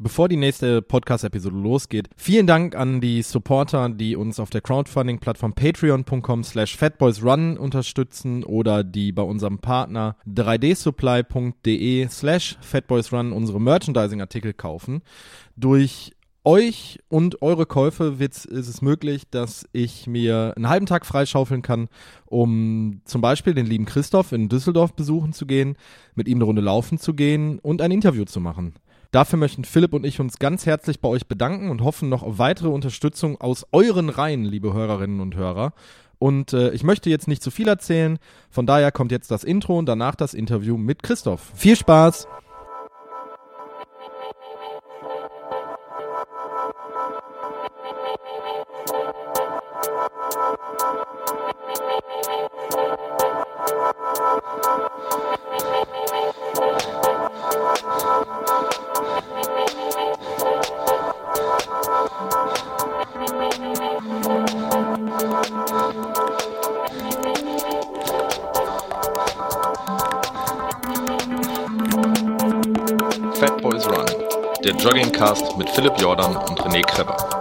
bevor die nächste Podcast-Episode losgeht, vielen Dank an die Supporter, die uns auf der Crowdfunding-Plattform patreon.com slash fatboysrun unterstützen oder die bei unserem Partner 3dsupply.de slash fatboysrun unsere Merchandising-Artikel kaufen. Durch euch und eure Käufe ist es möglich, dass ich mir einen halben Tag freischaufeln kann, um zum Beispiel den lieben Christoph in Düsseldorf besuchen zu gehen, mit ihm eine Runde laufen zu gehen und ein Interview zu machen. Dafür möchten Philipp und ich uns ganz herzlich bei euch bedanken und hoffen noch auf weitere Unterstützung aus euren Reihen, liebe Hörerinnen und Hörer. Und äh, ich möchte jetzt nicht zu viel erzählen, von daher kommt jetzt das Intro und danach das Interview mit Christoph. Viel Spaß! Fat Boys Run, der Joggingcast mit Philipp Jordan und René Kreber.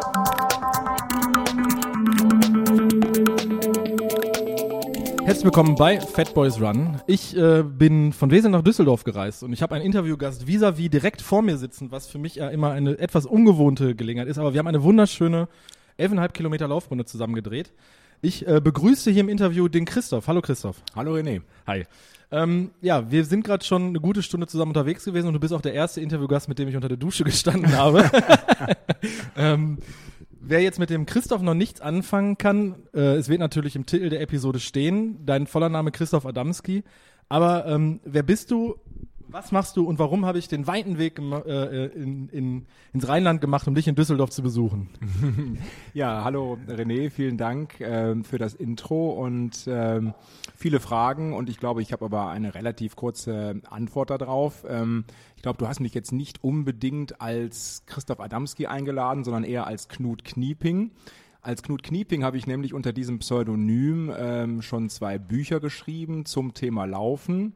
Herzlich willkommen bei Fat Boys Run. Ich äh, bin von Wesel nach Düsseldorf gereist und ich habe einen Interviewgast vis-à-vis direkt vor mir sitzen, was für mich ja immer eine etwas ungewohnte Gelegenheit ist. Aber wir haben eine wunderschöne 11,5 Kilometer Laufrunde zusammen gedreht. Ich äh, begrüße hier im Interview den Christoph. Hallo Christoph. Hallo René. Hi. Ähm, ja, wir sind gerade schon eine gute Stunde zusammen unterwegs gewesen und du bist auch der erste Interviewgast, mit dem ich unter der Dusche gestanden habe. ähm, wer jetzt mit dem Christoph noch nichts anfangen kann, äh, es wird natürlich im Titel der Episode stehen, dein voller Name Christoph Adamski. Aber ähm, wer bist du? Was machst du und warum habe ich den weiten Weg äh, in, in, ins Rheinland gemacht, um dich in Düsseldorf zu besuchen? ja, hallo René, vielen Dank ähm, für das Intro und ähm, viele Fragen und ich glaube, ich habe aber eine relativ kurze Antwort darauf. Ähm, ich glaube, du hast mich jetzt nicht unbedingt als Christoph Adamski eingeladen, sondern eher als Knut Knieping. Als Knut Knieping habe ich nämlich unter diesem Pseudonym ähm, schon zwei Bücher geschrieben zum Thema Laufen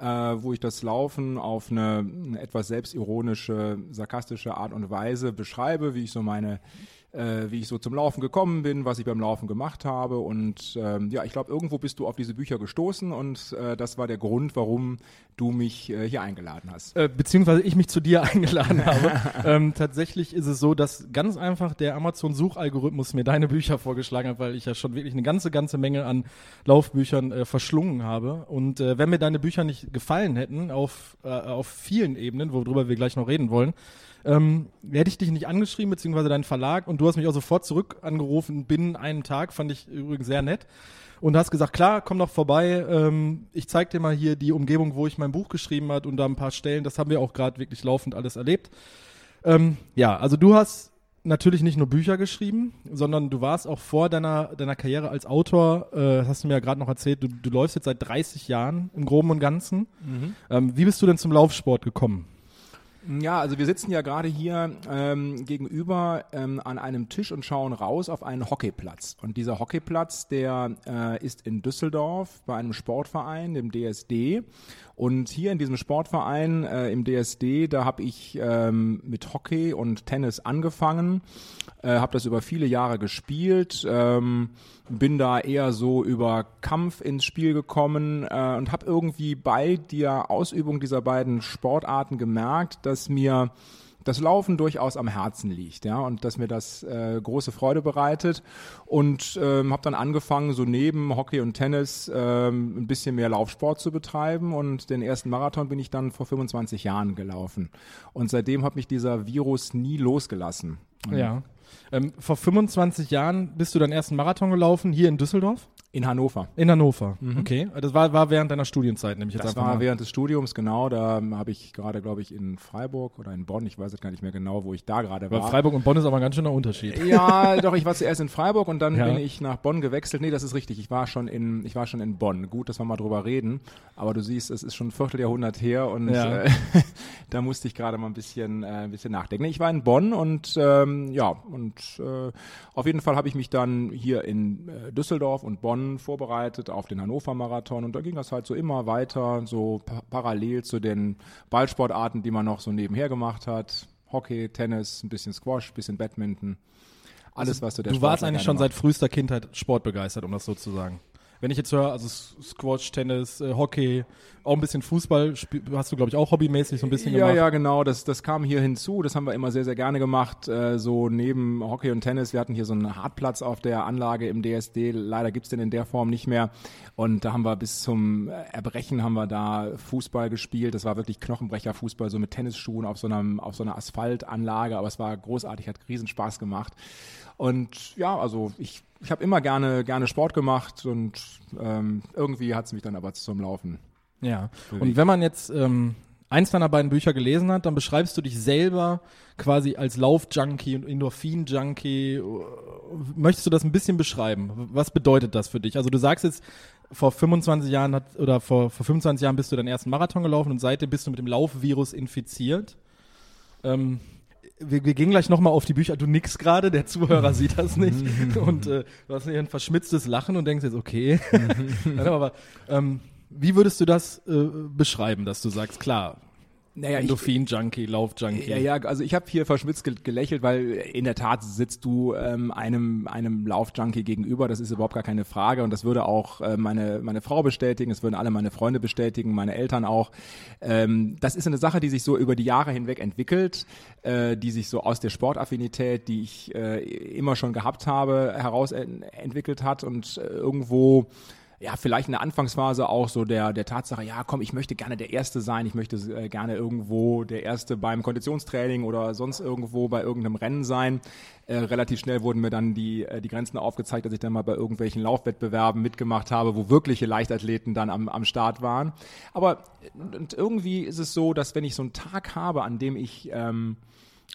äh, wo ich das Laufen auf eine, eine etwas selbstironische, sarkastische Art und Weise beschreibe, wie ich so meine äh, wie ich so zum Laufen gekommen bin, was ich beim Laufen gemacht habe. Und ähm, ja, ich glaube, irgendwo bist du auf diese Bücher gestoßen und äh, das war der Grund, warum du mich äh, hier eingeladen hast. Äh, beziehungsweise ich mich zu dir eingeladen habe. ähm, tatsächlich ist es so, dass ganz einfach der Amazon-Suchalgorithmus mir deine Bücher vorgeschlagen hat, weil ich ja schon wirklich eine ganze, ganze Menge an Laufbüchern äh, verschlungen habe. Und äh, wenn mir deine Bücher nicht gefallen hätten, auf, auf vielen Ebenen, worüber wir gleich noch reden wollen, ähm, hätte ich dich nicht angeschrieben, beziehungsweise deinen Verlag, und du hast mich auch sofort zurück angerufen, binnen einem Tag, fand ich übrigens sehr nett. Und hast gesagt, klar, komm doch vorbei, ähm, ich zeig dir mal hier die Umgebung, wo ich mein Buch geschrieben hat und da ein paar Stellen, das haben wir auch gerade wirklich laufend alles erlebt. Ähm, ja, also du hast natürlich nicht nur Bücher geschrieben, sondern du warst auch vor deiner, deiner Karriere als Autor, äh, hast du mir ja gerade noch erzählt, du, du läufst jetzt seit 30 Jahren im Groben und Ganzen. Mhm. Ähm, wie bist du denn zum Laufsport gekommen? Ja, also wir sitzen ja gerade hier ähm, gegenüber ähm, an einem Tisch und schauen raus auf einen Hockeyplatz. Und dieser Hockeyplatz, der äh, ist in Düsseldorf bei einem Sportverein, dem DSD. Und hier in diesem Sportverein äh, im DSD, da habe ich ähm, mit Hockey und Tennis angefangen, äh, habe das über viele Jahre gespielt, ähm, bin da eher so über Kampf ins Spiel gekommen äh, und habe irgendwie bei der Ausübung dieser beiden Sportarten gemerkt, dass mir das Laufen durchaus am Herzen liegt, ja, und dass mir das äh, große Freude bereitet und ähm, habe dann angefangen, so neben Hockey und Tennis ähm, ein bisschen mehr Laufsport zu betreiben und den ersten Marathon bin ich dann vor 25 Jahren gelaufen und seitdem hat mich dieser Virus nie losgelassen. Ja. Ähm, vor 25 Jahren bist du deinen ersten Marathon gelaufen, hier in Düsseldorf? In Hannover. In Hannover, mhm. okay. Das war, war während deiner Studienzeit, nämlich jetzt Das war mal. während des Studiums, genau. Da habe ich gerade, glaube ich, in Freiburg oder in Bonn, ich weiß jetzt gar nicht mehr genau, wo ich da gerade war. Weil Freiburg und Bonn ist aber ein ganz schöner Unterschied. Ja, doch, ich war zuerst in Freiburg und dann ja. bin ich nach Bonn gewechselt. Nee, das ist richtig. Ich war schon in, ich war schon in Bonn. Gut, dass wir mal drüber reden. Aber du siehst, es ist schon ein Vierteljahrhundert her und ja. äh, da musste ich gerade mal ein bisschen, äh, ein bisschen nachdenken. Ich war in Bonn und ähm, ja, und äh, auf jeden Fall habe ich mich dann hier in äh, Düsseldorf und Bonn vorbereitet vorbereitet auf den Hannover Marathon und da ging das halt so immer weiter, so pa parallel zu den Ballsportarten, die man noch so nebenher gemacht hat. Hockey, Tennis, ein bisschen Squash, ein bisschen Badminton. Alles, was so der Du warst Sportler eigentlich gerne schon macht. seit frühester Kindheit sportbegeistert, um das so zu sagen. Wenn ich jetzt höre, also Squash, Tennis, äh, Hockey, auch ein bisschen Fußball, hast du, glaube ich, auch hobbymäßig so ein bisschen Ja, gemacht. ja, genau. Das, das kam hier hinzu. Das haben wir immer sehr, sehr gerne gemacht. Äh, so neben Hockey und Tennis. Wir hatten hier so einen Hartplatz auf der Anlage im DSD. Leider gibt's den in der Form nicht mehr. Und da haben wir bis zum Erbrechen haben wir da Fußball gespielt. Das war wirklich Knochenbrecher-Fußball, so mit Tennisschuhen auf so, einem, auf so einer Asphaltanlage. Aber es war großartig, hat riesen Spaß gemacht. Und ja, also ich, ich habe immer gerne, gerne Sport gemacht und ähm, irgendwie hat's mich dann aber zum Laufen Ja. Bewegt. Und wenn man jetzt ähm, eins deiner beiden Bücher gelesen hat, dann beschreibst du dich selber quasi als Lauf-Junkie und Endorphin-Junkie. Möchtest du das ein bisschen beschreiben? Was bedeutet das für dich? Also du sagst jetzt, vor 25 Jahren hat, oder vor, vor 25 Jahren bist du deinen ersten Marathon gelaufen und seitdem bist du mit dem Laufvirus infiziert. Ähm, wir, wir gehen gleich nochmal auf die Bücher. Du nix gerade, der Zuhörer sieht das nicht. Und äh, du hast hier ein verschmitztes Lachen und denkst jetzt, okay. Nein, aber ähm, wie würdest du das äh, beschreiben, dass du sagst, klar, naja, Endorphin-Junkie, Lauf-Junkie. Ja, ja, also ich habe hier verschmitzt ge gelächelt, weil in der Tat sitzt du ähm, einem einem Laufjunkie gegenüber, das ist überhaupt gar keine Frage und das würde auch äh, meine meine Frau bestätigen, es würden alle meine Freunde bestätigen, meine Eltern auch. Ähm, das ist eine Sache, die sich so über die Jahre hinweg entwickelt, äh, die sich so aus der Sportaffinität, die ich äh, immer schon gehabt habe, heraus en entwickelt hat und äh, irgendwo ja, vielleicht in der Anfangsphase auch so der, der Tatsache, ja, komm, ich möchte gerne der Erste sein, ich möchte äh, gerne irgendwo der Erste beim Konditionstraining oder sonst irgendwo bei irgendeinem Rennen sein. Äh, relativ schnell wurden mir dann die, äh, die Grenzen aufgezeigt, dass ich dann mal bei irgendwelchen Laufwettbewerben mitgemacht habe, wo wirkliche Leichtathleten dann am, am Start waren. Aber äh, und irgendwie ist es so, dass wenn ich so einen Tag habe, an dem ich, ähm,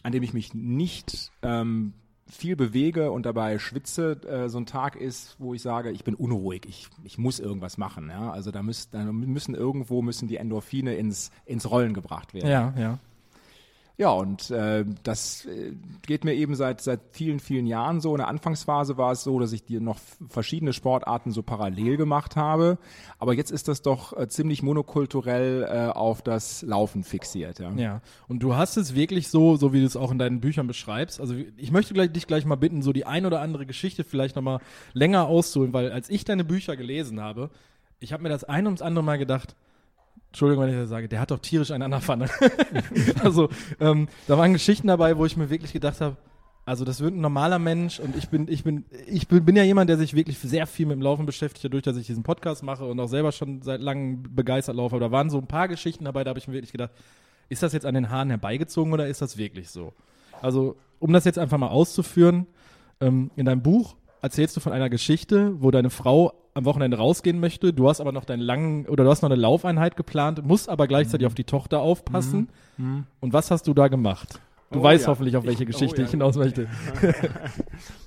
an dem ich mich nicht ähm, viel bewege und dabei schwitze, äh, so ein Tag ist, wo ich sage, ich bin unruhig, ich, ich muss irgendwas machen. Ja? Also da, müsst, da müssen irgendwo müssen die Endorphine ins, ins Rollen gebracht werden. Ja, ja. Ja, und äh, das äh, geht mir eben seit seit vielen, vielen Jahren so. In der Anfangsphase war es so, dass ich dir noch verschiedene Sportarten so parallel gemacht habe. Aber jetzt ist das doch äh, ziemlich monokulturell äh, auf das Laufen fixiert. Ja. Ja, und du hast es wirklich so, so wie du es auch in deinen Büchern beschreibst. Also ich möchte gleich, dich gleich mal bitten, so die ein oder andere Geschichte vielleicht nochmal länger auszuholen, weil als ich deine Bücher gelesen habe, ich habe mir das ein ums andere Mal gedacht, Entschuldigung, wenn ich das sage, der hat doch tierisch einen an der Pfanne. also ähm, da waren Geschichten dabei, wo ich mir wirklich gedacht habe, also das wird ein normaler Mensch und ich bin, ich bin, ich bin, bin ja jemand, der sich wirklich sehr viel mit dem Laufen beschäftigt, dadurch, dass ich diesen Podcast mache und auch selber schon seit langem begeistert laufe. Aber da waren so ein paar Geschichten dabei, da habe ich mir wirklich gedacht, ist das jetzt an den Haaren herbeigezogen oder ist das wirklich so? Also, um das jetzt einfach mal auszuführen, ähm, in deinem Buch erzählst du von einer Geschichte, wo deine Frau am Wochenende rausgehen möchte, du hast aber noch deinen langen, oder du hast noch eine Laufeinheit geplant, musst aber gleichzeitig auf die Tochter aufpassen. Und was hast du da gemacht? Du Oh weißt ja. hoffentlich, auf welche Ich- oh Geschichte ja. ich hinaus möchte.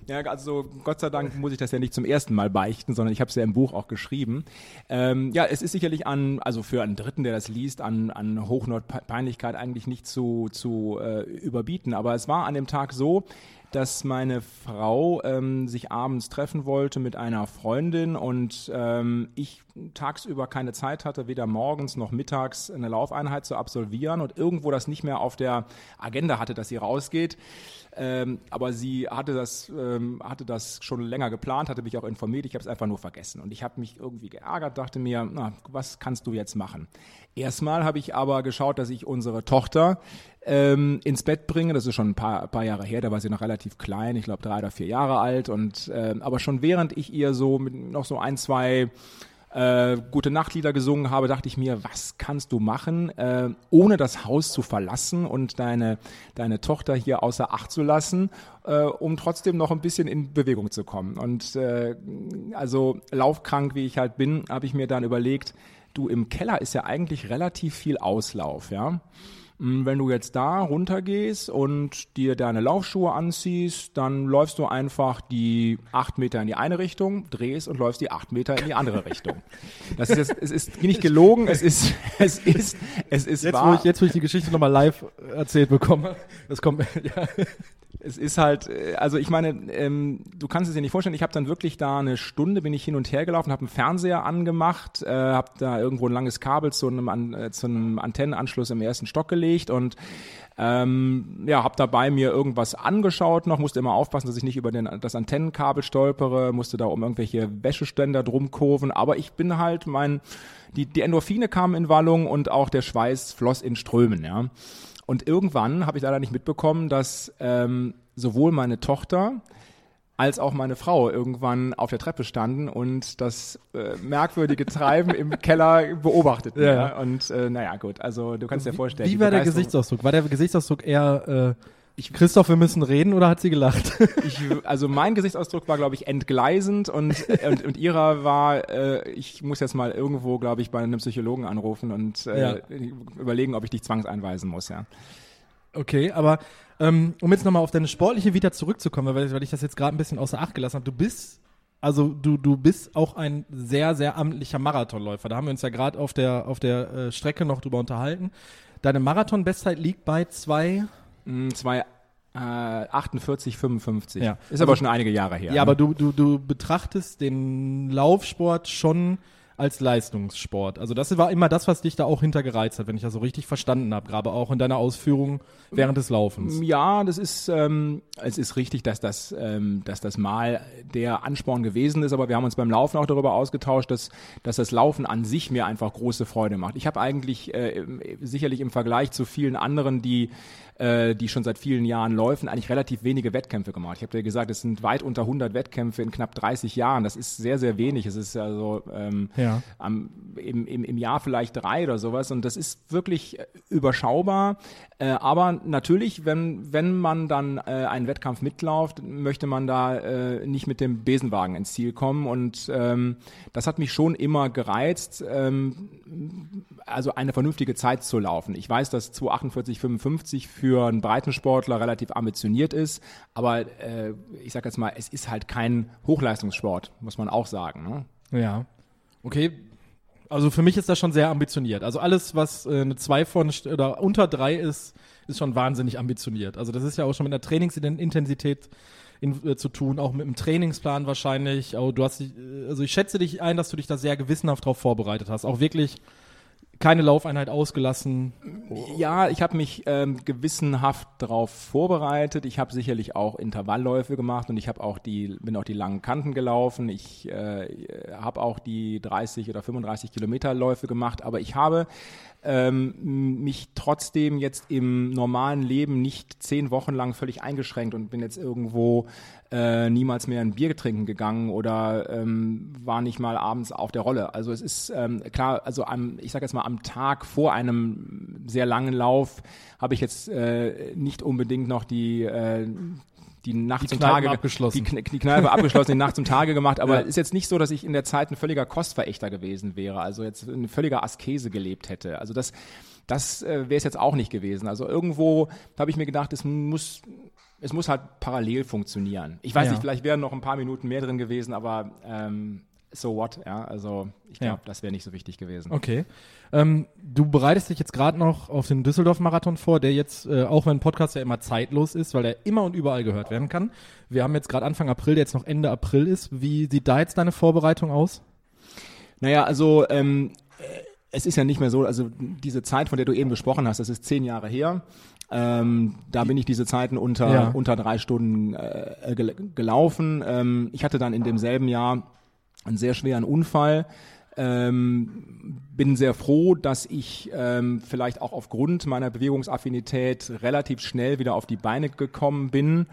Ja, also Gott sei Dank muss ich das ja nicht zum ersten Mal beichten, sondern ich habe es ja im Buch auch geschrieben. Ähm, ja, es ist sicherlich an, also für einen Dritten, der das liest, an, an Hochnotpeinlichkeit eigentlich nicht zu, zu äh, überbieten. Aber es war an dem Tag so, dass meine Frau ähm, sich abends treffen wollte mit einer Freundin und ähm, ich tagsüber keine Zeit hatte, weder morgens noch mittags eine Laufeinheit zu absolvieren und irgendwo das nicht mehr auf der Agenda hatte, dass sie rausgeht. Ähm, aber sie hatte das, ähm, hatte das schon länger geplant, hatte mich auch informiert, ich habe es einfach nur vergessen. Und ich habe mich irgendwie geärgert, dachte mir, na, was kannst du jetzt machen? Erstmal habe ich aber geschaut, dass ich unsere Tochter ähm, ins Bett bringe. Das ist schon ein paar, paar Jahre her, da war sie noch relativ klein, ich glaube drei oder vier Jahre alt. Und ähm, aber schon während ich ihr so mit noch so ein, zwei äh, gute Nachtlieder gesungen habe, dachte ich mir, was kannst du machen, äh, ohne das Haus zu verlassen und deine, deine Tochter hier außer Acht zu lassen, äh, um trotzdem noch ein bisschen in Bewegung zu kommen. Und äh, also laufkrank, wie ich halt bin, habe ich mir dann überlegt, du im Keller ist ja eigentlich relativ viel Auslauf, ja. Mm, Wenn du jetzt da runtergehst und dir deine Laufschuhe anziehst, dann läufst du einfach die acht Meter in die eine Richtung, drehst und läufst die acht Meter in die andere Richtung. Das ist jetzt, es ist nicht gelogen, es ist, es ist, es ist Jetzt, wahr. wo ich, jetzt, wo ich die Geschichte nochmal live erzählt bekomme, das kommt, ja. Es ist halt, äh, also ich meine, ähm, du kannst es dir nicht vorstellen, ich habe dann wirklich da eine Stunde, bin ich hin und her gelaufen, habe einen Fernseher angemacht, äh, habe da irgendwo ein langes Kabel zu einem, An äh, zu einem Antennenanschluss im ersten Stock gelegt und ähm, ja, habe dabei mir irgendwas angeschaut noch, musste immer aufpassen, dass ich nicht über den, das Antennenkabel stolpere, musste da um irgendwelche Wäscheständer drum kurven, aber ich bin halt mein, die, die Endorphine kamen in Wallung und auch der Schweiß floss in Strömen, ja. Und irgendwann habe ich leider nicht mitbekommen, dass ähm, sowohl meine Tochter als auch meine Frau irgendwann auf der Treppe standen und das äh, merkwürdige Treiben im Keller beobachteten. Ja. ja. Und äh, naja, gut, also du kannst dir vorstellen. Wie war der Gesichtsausdruck? War der Gesichtsausdruck eher äh, ich, Christoph, wir müssen reden oder hat sie gelacht? Ich, also mein Gesichtsausdruck war, glaube ich, entgleisend und, und, und ihrer war, äh, ich muss jetzt mal irgendwo, glaube ich, bei einem Psychologen anrufen und äh, ja. überlegen, ob ich dich zwangseinweisen muss, ja. Okay, aber ähm, um jetzt nochmal auf deine sportliche Vita zurückzukommen, weil, weil ich das jetzt gerade ein bisschen außer Acht gelassen habe, du bist also du, du bist auch ein sehr, sehr amtlicher Marathonläufer. Da haben wir uns ja gerade auf der, auf der äh, Strecke noch drüber unterhalten. Deine Marathon-Bestzeit liegt bei zwei zwei äh, 48, 55. Ja. Ist also, aber schon einige Jahre her. Ja, ne? aber du, du, du betrachtest den Laufsport schon als Leistungssport. Also das war immer das, was dich da auch hintergereizt hat, wenn ich das so richtig verstanden habe, gerade auch in deiner Ausführung während des Laufens. Ja, das ist, ähm, es ist richtig, dass das, ähm, dass das mal der Ansporn gewesen ist, aber wir haben uns beim Laufen auch darüber ausgetauscht, dass, dass das Laufen an sich mir einfach große Freude macht. Ich habe eigentlich äh, sicherlich im Vergleich zu vielen anderen, die äh, die schon seit vielen Jahren laufen, eigentlich relativ wenige Wettkämpfe gemacht. Ich habe dir gesagt, es sind weit unter 100 Wettkämpfe in knapp 30 Jahren. Das ist sehr, sehr wenig. Es ist also ähm, ja. am, im, im, im Jahr vielleicht drei oder sowas. Und das ist wirklich überschaubar. Äh, aber natürlich, wenn, wenn man dann äh, einen Wettkampf mitlauft, möchte man da äh, nicht mit dem Besenwagen ins Ziel kommen. Und ähm, das hat mich schon immer gereizt, ähm, also eine vernünftige Zeit zu laufen. Ich weiß, dass 248,55 für einen Breitensportler relativ ambitioniert ist. Aber äh, ich sage jetzt mal, es ist halt kein Hochleistungssport, muss man auch sagen. Ne? Ja. Okay. Also für mich ist das schon sehr ambitioniert. Also alles, was äh, eine 2 von oder unter 3 ist, ist schon wahnsinnig ambitioniert. Also das ist ja auch schon mit einer Trainingsintensität in, äh, zu tun, auch mit einem Trainingsplan wahrscheinlich. Oh, du hast äh, also ich schätze dich ein, dass du dich da sehr gewissenhaft drauf vorbereitet hast. Auch wirklich keine Laufeinheit ausgelassen. Ja, ich habe mich ähm, gewissenhaft darauf vorbereitet. Ich habe sicherlich auch Intervallläufe gemacht und ich habe auch die bin auch die langen Kanten gelaufen. Ich äh, habe auch die 30 oder 35 Kilometer Läufe gemacht, aber ich habe ähm, mich trotzdem jetzt im normalen Leben nicht zehn Wochen lang völlig eingeschränkt und bin jetzt irgendwo äh, niemals mehr ein Bier trinken gegangen oder ähm, war nicht mal abends auf der Rolle. Also es ist ähm, klar, also am, ich sage jetzt mal am Tag vor einem sehr langen Lauf habe ich jetzt äh, nicht unbedingt noch die äh, die Nacht zum Tage abgeschlossen. Die, die Kneipe abgeschlossen, die Nacht zum Tage gemacht, aber ja. ist jetzt nicht so, dass ich in der Zeit ein völliger Kostverächter gewesen wäre, also jetzt eine völliger Askese gelebt hätte. Also das das äh, wäre es jetzt auch nicht gewesen. Also irgendwo habe ich mir gedacht, es muss es muss halt parallel funktionieren. Ich weiß ja. nicht, vielleicht wären noch ein paar Minuten mehr drin gewesen, aber ähm, so what, ja. Also ich glaube, ja. das wäre nicht so wichtig gewesen. Okay. Ähm, du bereitest dich jetzt gerade noch auf den Düsseldorf-Marathon vor, der jetzt, äh, auch wenn ein Podcast ja immer zeitlos ist, weil er immer und überall gehört werden kann. Wir haben jetzt gerade Anfang April, der jetzt noch Ende April ist. Wie sieht da jetzt deine Vorbereitung aus? Naja, also ähm, es ist ja nicht mehr so, also diese Zeit, von der du eben gesprochen hast, das ist zehn Jahre her. Ähm, da bin ich diese Zeiten unter, ja. unter drei Stunden äh, gelaufen. Ähm, ich hatte dann in demselben Jahr einen sehr schweren Unfall. Ähm, bin sehr froh, dass ich ähm, vielleicht auch aufgrund meiner Bewegungsaffinität relativ schnell wieder auf die Beine gekommen bin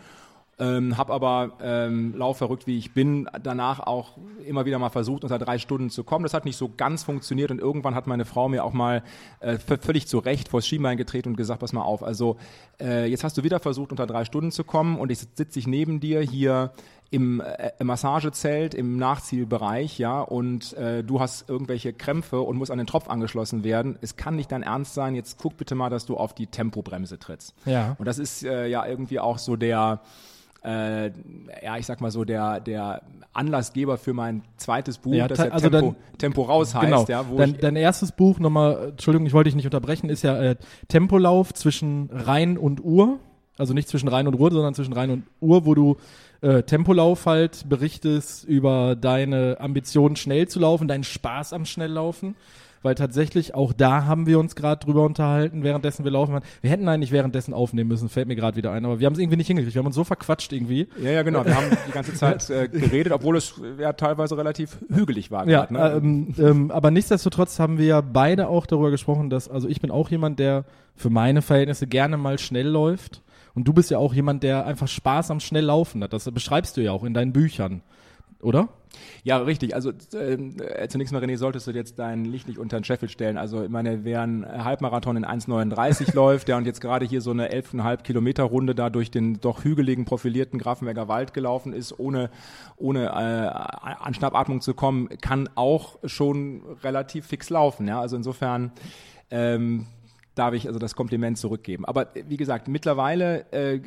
ähm, habe aber ähm, laufverrückt wie ich bin, danach auch immer wieder mal versucht, unter drei Stunden zu kommen. Das hat nicht so ganz funktioniert und irgendwann hat meine Frau mir auch mal äh, völlig zu Recht vors Schienbein getreten und gesagt, pass mal auf, also äh, jetzt hast du wieder versucht, unter drei Stunden zu kommen und ich sitze ich neben dir hier im äh, Massagezelt im Nachzielbereich, ja, und äh, du hast irgendwelche Krämpfe und musst an den Tropf angeschlossen werden. Es kann nicht dein Ernst sein. Jetzt guck bitte mal, dass du auf die Tempobremse trittst. Ja. Und das ist äh, ja irgendwie auch so der äh, ja, ich sag mal so, der, der Anlassgeber für mein zweites Buch, ja, das ja also Tempo, dann, Tempo raus heißt. Genau. Ja, wo dein, dein erstes Buch, nochmal, Entschuldigung, ich wollte dich nicht unterbrechen, ist ja äh, Tempolauf zwischen Rhein und Uhr. Also nicht zwischen Rhein und Ruhr, sondern zwischen Rhein und Uhr, wo du äh, Tempolauf halt berichtest über deine Ambition, schnell zu laufen, deinen Spaß am Schnelllaufen. Weil tatsächlich auch da haben wir uns gerade drüber unterhalten, währenddessen wir laufen waren. Wir hätten eigentlich währenddessen aufnehmen müssen, fällt mir gerade wieder ein, aber wir haben es irgendwie nicht hingekriegt. Wir haben uns so verquatscht irgendwie. Ja, ja, genau. Wir haben die ganze Zeit äh, geredet, obwohl es ja teilweise relativ hügelig war. Ja, grad, ne? ähm, ähm, aber nichtsdestotrotz haben wir ja beide auch darüber gesprochen, dass, also ich bin auch jemand, der für meine Verhältnisse gerne mal schnell läuft. Und du bist ja auch jemand, der einfach Spaß am Schnelllaufen hat. Das beschreibst du ja auch in deinen Büchern, oder? Ja, richtig. Also äh, zunächst mal, René, solltest du jetzt dein Licht nicht unter den Scheffel stellen. Also ich meine, wer einen Halbmarathon in 1,39 läuft, der und jetzt gerade hier so eine 11,5 Kilometer Runde da durch den doch hügeligen, profilierten Grafenberger Wald gelaufen ist, ohne, ohne äh, an Schnappatmung zu kommen, kann auch schon relativ fix laufen. Ja? Also insofern ähm, darf ich also das Kompliment zurückgeben. Aber wie gesagt, mittlerweile äh,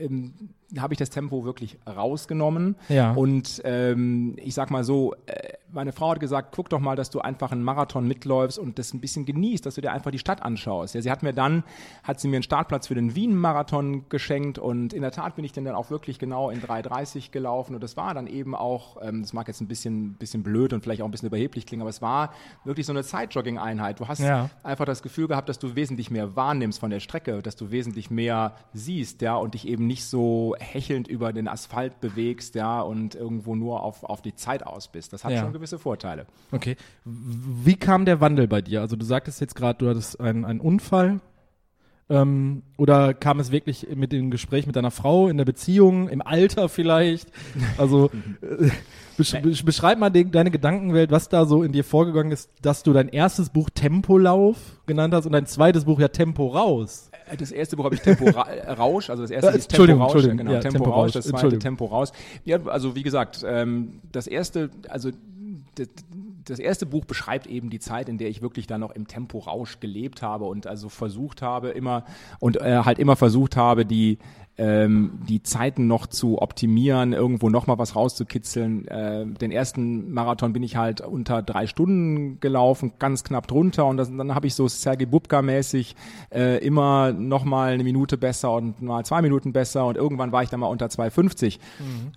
ähm, habe ich das Tempo wirklich rausgenommen. Ja. Und ähm, ich sag mal so, äh, meine Frau hat gesagt, guck doch mal, dass du einfach einen Marathon mitläufst und das ein bisschen genießt, dass du dir einfach die Stadt anschaust. Ja, sie hat mir dann, hat sie mir einen Startplatz für den Wien-Marathon geschenkt und in der Tat bin ich dann, dann auch wirklich genau in 3,30 gelaufen und das war dann eben auch, ähm, das mag jetzt ein bisschen, bisschen blöd und vielleicht auch ein bisschen überheblich klingen, aber es war wirklich so eine Zeitjogging-Einheit. Du hast Ja. einfach das Gefühl gehabt, dass du wesentlich mehr wahrnimmst von der Strecke, dass du wesentlich mehr siehst, ja, und dich eben nicht so hechelnd über den Asphalt bewegst, ja, und irgendwo nur auf, auf die Zeit aus bist. Das hat Ja. schon gewisse Vorteile. Okay. Wie kam der Wandel bei dir? Also du sagtest jetzt gerade, du hattest einen, einen Unfall. Ähm, oder kam es wirklich mit dem Gespräch mit deiner Frau, in der Beziehung, im Alter vielleicht? Also äh, besch besch beschreib mal den, deine Gedankenwelt, was da so in dir vorgegangen ist, dass du dein erstes Buch Tempolauf genannt hast und dein zweites Buch ja Tempo raus. Äh, Das erste Buch habe ich Tempo Ra äh, Rausch, also das erste Äh, ist Tempo Entschuldigung, Rausch, Entschuldigung, genau, ja, Tempo, Tempo Rausch, das zweite. Tempo Raus. Ja, also wie gesagt, ähm, das erste, also das, das erste Buch beschreibt eben die Zeit, in der ich wirklich dann noch im Tempo Rausch gelebt habe und also versucht habe immer und äh, halt immer versucht habe, die ähm, die Zeiten noch zu optimieren, irgendwo noch mal was rauszukitzeln. Äh, den ersten Marathon bin ich halt unter drei Stunden gelaufen, ganz knapp drunter und das, dann habe ich so Sergei Bubka-mäßig äh, immer noch mal eine Minute besser und mal zwei Minuten besser und irgendwann war ich dann mal unter 2,50.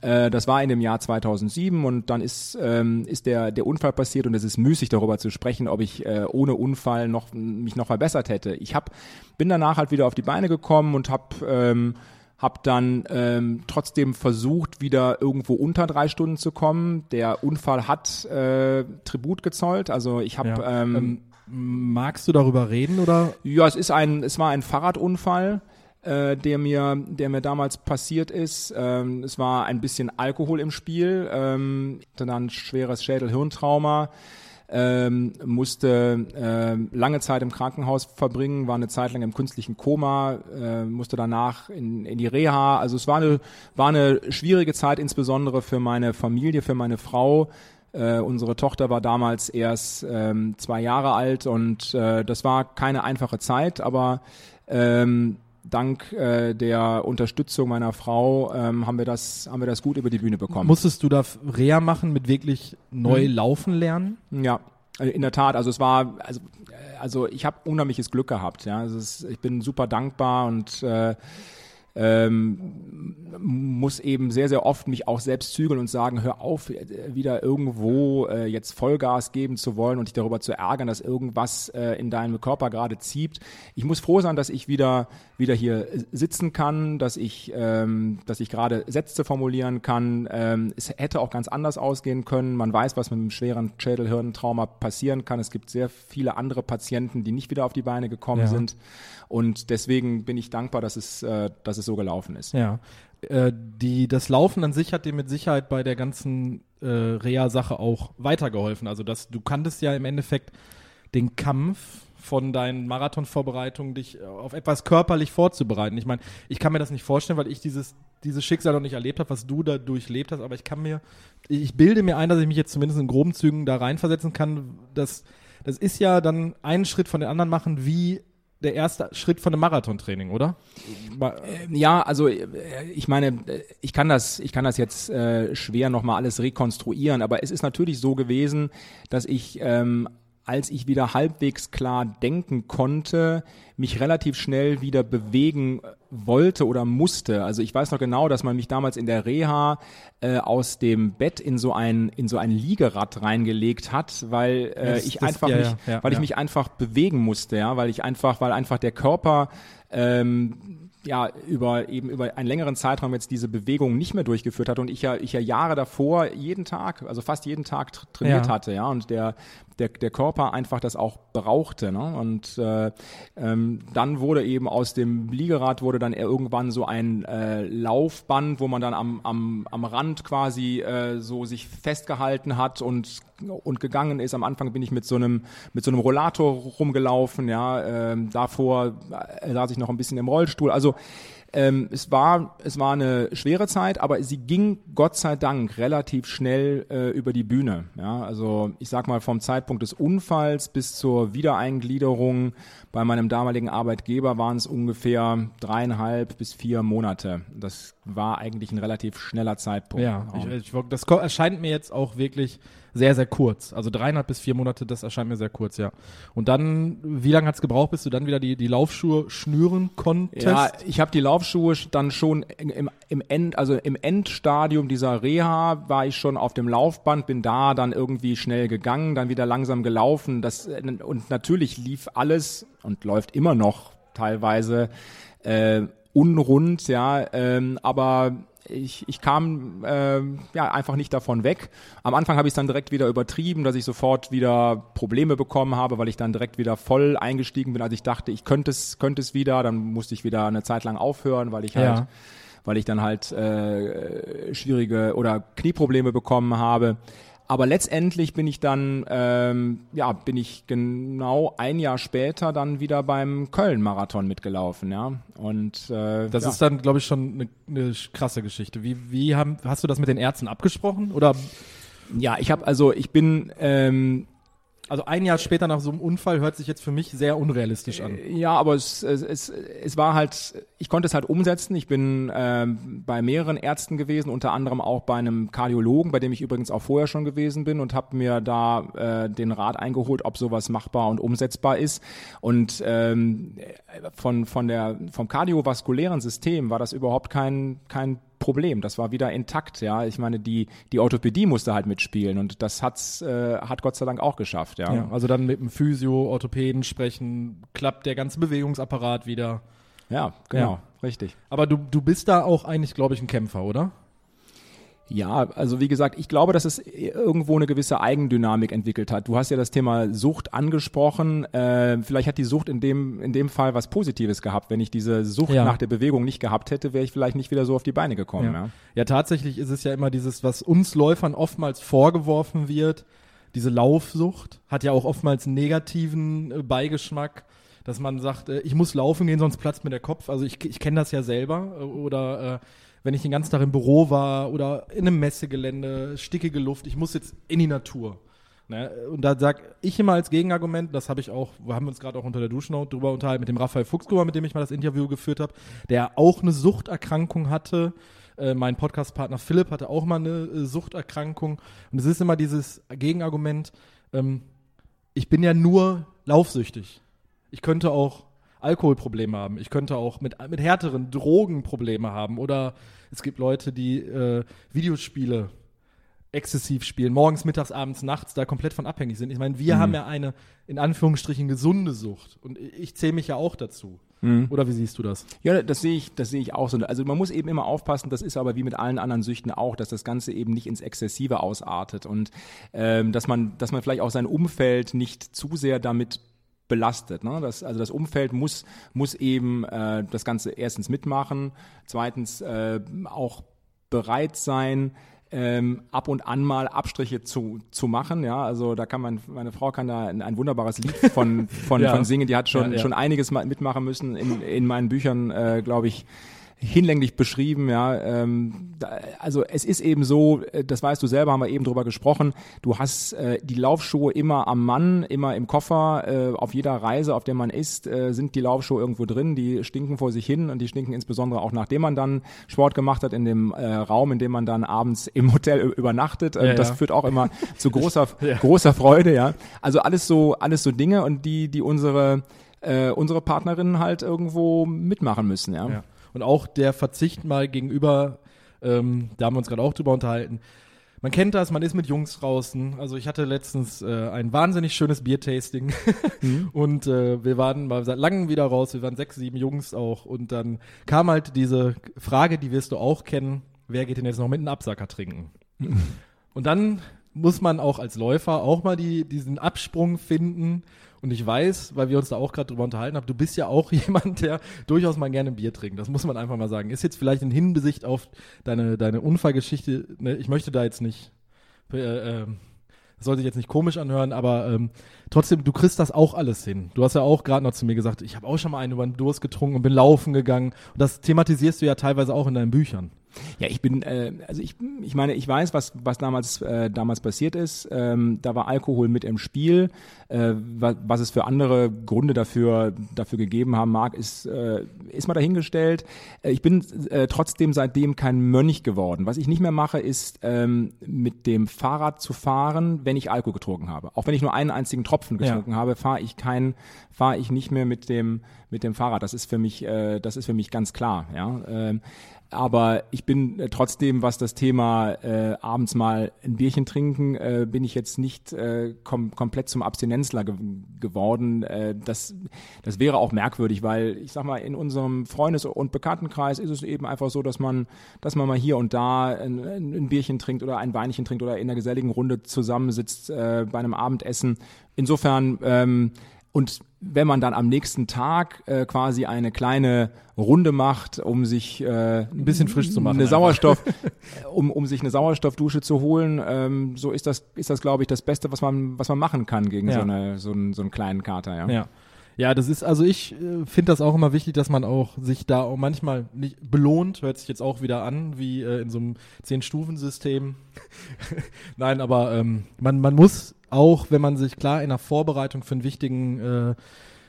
Äh, das war in dem Jahr 2007 und dann ist, ähm, ist der, der Unfall passiert und es ist müßig darüber zu sprechen, ob ich äh, ohne Unfall noch, mich noch verbessert hätte. Ich hab, bin danach halt wieder auf die Beine gekommen und habe ähm, hab dann ähm, trotzdem versucht, wieder irgendwo unter drei Stunden zu kommen. Der Unfall hat äh, Tribut gezollt. Also ich habe Ja. ähm, Ähm, magst du darüber reden oder? ja, es ist ein, es war ein Fahrradunfall, äh, der mir, der mir damals passiert ist. Ähm, es war ein bisschen Alkohol im Spiel, ähm, hatte dann ein schweres Schädel-Hirntrauma. Ähm, musste ähm, lange Zeit im Krankenhaus verbringen, war eine Zeit lang im künstlichen Koma, äh, musste danach in, in die Reha. Also es war eine, war eine schwierige Zeit, insbesondere für meine Familie, für meine Frau. Äh, unsere Tochter war damals erst ähm, zwei Jahre alt und äh, das war keine einfache Zeit, aber ähm, dank äh, der Unterstützung meiner Frau ähm, haben wir das haben wir das gut über die Bühne bekommen. Musstest du da Reha machen mit wirklich neu Mhm. laufen lernen? Ja, äh, in der Tat. Also es war, also, äh, also ich habe unheimliches Glück gehabt. Ja, also es, ich bin super dankbar und äh, ähm, muss eben sehr, sehr oft mich auch selbst zügeln und sagen, hör auf, äh, wieder irgendwo äh, jetzt Vollgas geben zu wollen und dich darüber zu ärgern, dass irgendwas äh, in deinem Körper gerade zieht. Ich muss froh sein, dass ich wieder, wieder hier äh, sitzen kann, dass ich, ähm, dass ich gerade Sätze formulieren kann. Ähm, es hätte auch ganz anders ausgehen können. Man weiß, was mit einem schweren Schädelhirntrauma passieren kann. Es gibt sehr viele andere Patienten, die nicht wieder auf die Beine gekommen Ja. sind. Und deswegen bin ich dankbar, dass es, äh, dass es so gelaufen ist. Ja. Äh, die, das Laufen an sich hat dir mit Sicherheit bei der ganzen äh, Reha-Sache auch weitergeholfen. Also dass du kanntest ja im Endeffekt den Kampf von deinen Marathonvorbereitungen, dich äh, auf etwas körperlich vorzubereiten. Ich meine, ich kann mir das nicht vorstellen, weil ich dieses, dieses Schicksal noch nicht erlebt habe, was du da durchlebt hast, aber ich kann mir, ich bilde mir ein, dass ich mich jetzt zumindest in groben Zügen da reinversetzen kann. Das, das ist ja dann einen Schritt von den anderen machen, wie der erste Schritt von einem Marathontraining, oder? Ma- Ja, also äh, ich meine, äh, ich kann das, ich kann das jetzt äh, schwer nochmal alles rekonstruieren, aber es ist natürlich so gewesen, dass ich ähm, als ich wieder halbwegs klar denken konnte, mich relativ schnell wieder bewegen wollte oder musste. Also ich weiß noch genau, dass man mich damals in der Reha äh, aus dem Bett in so ein in so ein Liegerad reingelegt hat, weil äh, das, ich das, einfach ja, mich, ja, weil ja. ich mich einfach bewegen musste, ja, weil ich einfach, weil einfach der Körper ähm, ja über eben über einen längeren Zeitraum jetzt diese Bewegung nicht mehr durchgeführt hatte und ich ja ich ja Jahre davor jeden Tag also fast jeden Tag tra trainiert Ja. hatte ja und der der der Körper einfach das auch brauchte ne? und äh, ähm, dann wurde eben aus dem Liegerad wurde dann irgendwann so ein äh, Laufband wo man dann am am am Rand quasi äh, so sich festgehalten hat und und gegangen ist. Am Anfang bin ich mit so einem mit so einem Rollator rumgelaufen, ja. Ähm, davor äh, saß ich noch ein bisschen im Rollstuhl. Also ähm, es war es war eine schwere Zeit, aber sie ging Gott sei Dank relativ schnell äh, über die Bühne. Ja, also ich sag mal vom Zeitpunkt des Unfalls bis zur Wiedereingliederung bei meinem damaligen Arbeitgeber waren es ungefähr dreieinhalb bis vier Monate. Das war eigentlich ein relativ schneller Zeitpunkt. Ja, ich, ich, das erscheint mir jetzt auch wirklich sehr, sehr kurz. Also dreieinhalb bis vier Monate, das erscheint mir sehr kurz, ja. Und dann, wie lange hat es gebraucht, bis du dann wieder die, die Laufschuhe schnüren konntest? Ja, ich habe die Laufschuhe dann schon im, im End, also im Endstadium dieser Reha war ich schon auf dem Laufband, bin da dann irgendwie schnell gegangen, dann wieder langsam gelaufen. Das und natürlich lief alles und läuft immer noch teilweise äh, unrund, ja, ähm, aber ich, ich kam äh, ja einfach nicht davon weg. Am Anfang habe ich es dann direkt wieder übertrieben, dass ich sofort wieder Probleme bekommen habe, weil ich dann direkt wieder voll eingestiegen bin, als ich dachte, ich könnte es könnte es wieder. Dann musste ich wieder eine Zeit lang aufhören, weil ich halt Ja. weil ich dann halt äh, schwierige oder Knieprobleme bekommen habe. Aber letztendlich bin ich dann, ähm, ja, bin ich genau ein Jahr später dann wieder beim Köln-Marathon mitgelaufen, ja. Und äh, Das ja. ist dann, glaube ich, schon eine, eine krasse Geschichte. Wie, wie haben, hast du das mit den Ärzten abgesprochen? Oder ja, ich habe also, ich bin ähm, also ein Jahr später nach so einem Unfall hört sich jetzt für mich sehr unrealistisch an. Ja, aber es, es, es, es war halt, ich konnte es halt umsetzen. Ich bin ähm, bei mehreren Ärzten gewesen, unter anderem auch bei einem Kardiologen, bei dem ich übrigens auch vorher schon gewesen bin und habe mir da äh, den Rat eingeholt, ob sowas machbar und umsetzbar ist. Und ähm, von, von der, vom kardiovaskulären System war das überhaupt kein, kein Problem. Das war wieder intakt, ja. Ich meine, die, die Orthopädie musste halt mitspielen und das hat's, äh, hat Gott sei Dank auch geschafft, ja. Ja, also dann mit dem Physio, Orthopäden sprechen, klappt der ganze Bewegungsapparat wieder. Ja, genau, Ja. richtig. Aber du, du bist da auch eigentlich, glaube ich, ein Kämpfer, oder? Ja, also wie gesagt, ich glaube, dass es irgendwo eine gewisse Eigendynamik entwickelt hat. Du hast ja das Thema Sucht angesprochen. Äh, vielleicht hat die Sucht in dem, in dem Fall was Positives gehabt. Wenn ich diese Sucht Ja. nach der Bewegung nicht gehabt hätte, wäre ich vielleicht nicht wieder so auf die Beine gekommen. Ja. Ja, tatsächlich ist es ja immer dieses, was uns Läufern oftmals vorgeworfen wird, diese Laufsucht hat ja auch oftmals einen negativen äh, Beigeschmack, dass man sagt, äh, ich muss laufen gehen, sonst platzt mir der Kopf. Also ich, ich kenne das ja selber. äh, Oder äh, wenn ich den ganzen Tag im Büro war oder in einem Messegelände, stickige Luft, ich muss jetzt in die Natur. Ne? Und da sag ich immer als Gegenargument, das habe ich auch, wir haben uns gerade auch unter der Dusche drüber unterhalten, mit dem Raphael Fuchsgruber, mit dem ich mal das Interview geführt habe, der auch eine Suchterkrankung hatte. Äh, mein Podcastpartner Philipp hatte auch mal eine äh, Suchterkrankung. Und es ist immer dieses Gegenargument, ähm, ich bin ja nur laufsüchtig. Ich könnte auch Alkoholprobleme haben. Ich könnte auch mit, mit härteren Drogen Probleme haben. Oder es gibt Leute, die äh, Videospiele exzessiv spielen, morgens, mittags, abends, nachts da komplett von abhängig sind. Ich meine, wir haben ja eine, in Anführungsstrichen, gesunde Sucht. Und ich, zähle mich ja auch dazu. Oder wie siehst du das? Ja, das sehe ich, das sehe ich auch so. Also man muss eben immer aufpassen, das ist aber wie mit allen anderen Süchten auch, dass das Ganze eben nicht ins Exzessive ausartet und ähm, dass man, dass man vielleicht auch sein Umfeld nicht zu sehr damit belastet. Ne? Das, also das Umfeld muss, muss eben äh, das Ganze erstens mitmachen, zweitens äh, auch bereit sein, ähm, ab und an mal Abstriche zu, zu machen. Ja, also da kann man, meine Frau kann da ein, ein wunderbares Lied von, von, Ja. von singen. Die hat schon, Ja, ja. schon einiges mal mitmachen müssen in, in meinen Büchern, äh, glaube ich. Hinlänglich beschrieben, ja. Ähm, da, also es ist eben so, äh, das weißt du selber, haben wir eben drüber gesprochen. Du hast äh, die Laufschuhe immer am Mann, immer im Koffer. Äh, auf jeder Reise, auf der man ist, äh, sind die Laufschuhe irgendwo drin. Die stinken vor sich hin und die stinken insbesondere auch nachdem man dann Sport gemacht hat in dem äh, Raum, in dem man dann abends im Hotel übernachtet. Ähm, Ja, das ja. führt auch immer zu großer Ja. großer Freude, ja. Also alles so alles so Dinge und die die unsere äh, unsere Partnerinnen halt irgendwo mitmachen müssen, ja. Und auch der Verzicht mal gegenüber, ähm, da haben wir uns gerade auch drüber unterhalten. Man kennt das, man ist mit Jungs draußen. Also ich hatte letztens äh, ein wahnsinnig schönes Biertasting und äh, wir waren mal seit langem wieder raus. Wir waren sechs, sieben Jungs auch und dann kam halt diese Frage, die wirst du auch kennen: Wer geht denn jetzt noch mit einem Absacker trinken? Und dann muss man auch als Läufer auch mal die, diesen Absprung finden. Und ich weiß, weil wir uns da auch gerade drüber unterhalten haben, du bist ja auch jemand, der durchaus mal gerne Bier trinkt. Das muss man einfach mal sagen. Ist jetzt vielleicht in Hinsicht auf deine, deine Unfallgeschichte, ne, ich möchte da jetzt nicht, äh, äh, das soll sich jetzt nicht komisch anhören, aber ähm, trotzdem, du kriegst das auch alles hin. Du hast ja auch gerade noch zu mir gesagt, ich habe auch schon mal einen über den Durst getrunken und bin laufen gegangen. Und das thematisierst du ja teilweise auch in deinen Büchern. Ja, ich bin, äh, also ich, ich meine, ich weiß, was, was damals, äh, damals passiert ist. Ähm, da war Alkohol mit im Spiel. Äh, was, was es für andere Gründe dafür, dafür gegeben haben mag, ist, äh, ist mal dahingestellt. Äh, ich bin äh, trotzdem seitdem kein Mönch geworden. Was ich nicht mehr mache, ist ähm, mit dem Fahrrad zu fahren, wenn ich Alkohol getrunken habe. Auch wenn ich nur einen einzigen Tropfen Ja. getrunken habe, fahre ich kein, fahre ich nicht mehr mit dem, mit dem Fahrrad. Das ist für mich, äh, das ist für mich ganz klar. Ja. Ähm, aber ich bin äh, trotzdem, was das Thema äh, abends mal ein Bierchen trinken, äh, bin ich jetzt nicht äh, kom komplett zum Abstinenzler ge geworden. Äh, das, das wäre auch merkwürdig, weil ich sag mal, in unserem Freundes- und Bekanntenkreis ist es eben einfach so, dass man, dass man mal hier und da ein, ein Bierchen trinkt oder ein Weinchen trinkt oder in einer geselligen Runde zusammensitzt äh, bei einem Abendessen. Insofern ähm, und wenn man dann am nächsten Tag äh, quasi eine kleine Runde macht, um sich äh, ein bisschen frisch zu machen eine einfach. Sauerstoff, um, um sich eine Sauerstoffdusche zu holen, ähm, so ist das, ist das, glaube ich, das Beste, was man, was man machen kann gegen Ja. so, eine, so, einen, so einen kleinen Kater. Ja. Ja. Ja, das ist, also ich äh, finde das auch immer wichtig, dass man auch sich da auch manchmal nicht belohnt, hört sich jetzt auch wieder an, wie äh, in so einem Zehn-Stufen-System. Nein, aber ähm, man, man muss auch, wenn man sich klar in der Vorbereitung für einen wichtigen, äh,